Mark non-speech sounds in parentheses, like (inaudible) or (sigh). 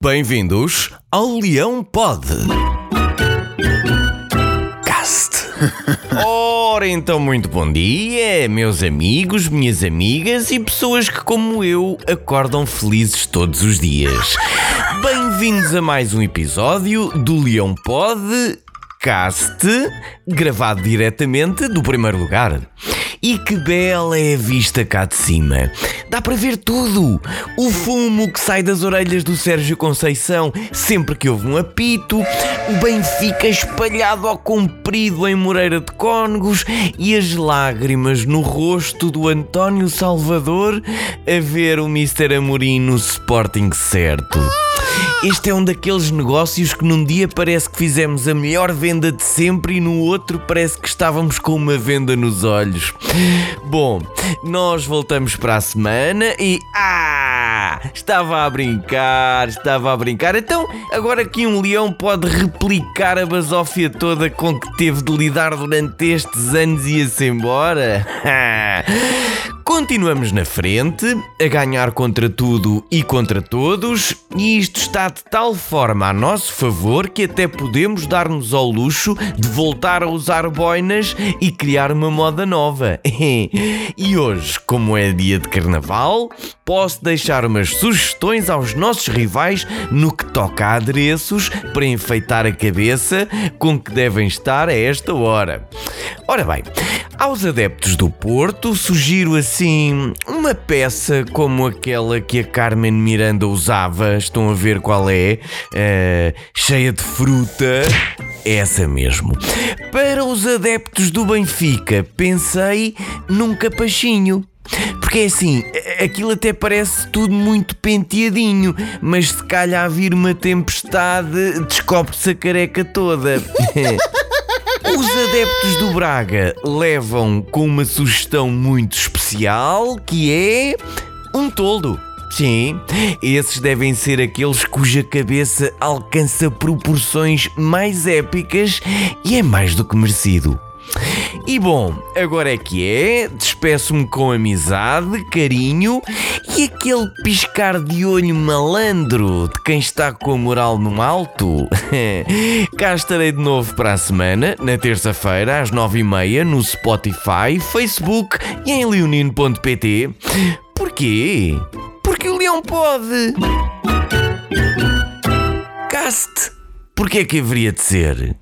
Bem-vindos ao Leão Pod. Cast. (laughs) Ora, então, muito bom dia, meus amigos, minhas amigas e pessoas que, como eu, acordam felizes todos os dias. Bem-vindos a mais um episódio do Leão Pod Cast, gravado diretamente do primeiro lugar. E que bela é a vista cá de cima. Dá para ver tudo. O fumo que sai das orelhas do Sérgio Conceição sempre que houve um apito, o Benfica espalhado ao comprido em Moreira de Cónegos e as lágrimas no rosto do António Salvador a ver o Mr. Amorim no Sporting certo. Este é um daqueles negócios que num dia parece que fizemos a melhor venda de sempre e no outro parece que estávamos com uma venda nos olhos. Bom, nós voltamos para a semana e. Ah! Estava a brincar, estava a brincar. Então, agora que um leão pode replicar a basófia toda com que teve de lidar durante estes anos e ia-se embora? (laughs) Continuamos na frente, a ganhar contra tudo e contra todos, e isto está de tal forma a nosso favor que até podemos dar-nos ao luxo de voltar a usar boinas e criar uma moda nova. (laughs) e hoje, como é dia de carnaval, posso deixar umas sugestões aos nossos rivais no que toca a adereços para enfeitar a cabeça com que devem estar a esta hora. Ora bem, aos adeptos do Porto, sugiro assim uma peça como aquela que a Carmen Miranda usava. Estão a ver qual é? Uh, cheia de fruta. Essa mesmo. Para os adeptos do Benfica, pensei num capachinho. Porque é assim, aquilo até parece tudo muito penteadinho, mas se calhar vir uma tempestade, descobre-se a careca toda. (laughs) Os adeptos do Braga levam com uma sugestão muito especial que é um toldo. Sim, esses devem ser aqueles cuja cabeça alcança proporções mais épicas e é mais do que merecido. E bom, agora é que é, despeço-me com amizade, carinho e aquele piscar de olho malandro de quem está com a moral no alto. (laughs) Cá estarei de novo para a semana, na terça-feira, às nove e meia, no Spotify, Facebook e em leonino.pt. Porquê? Porque o leão pode! Cast! Porquê é que haveria de ser?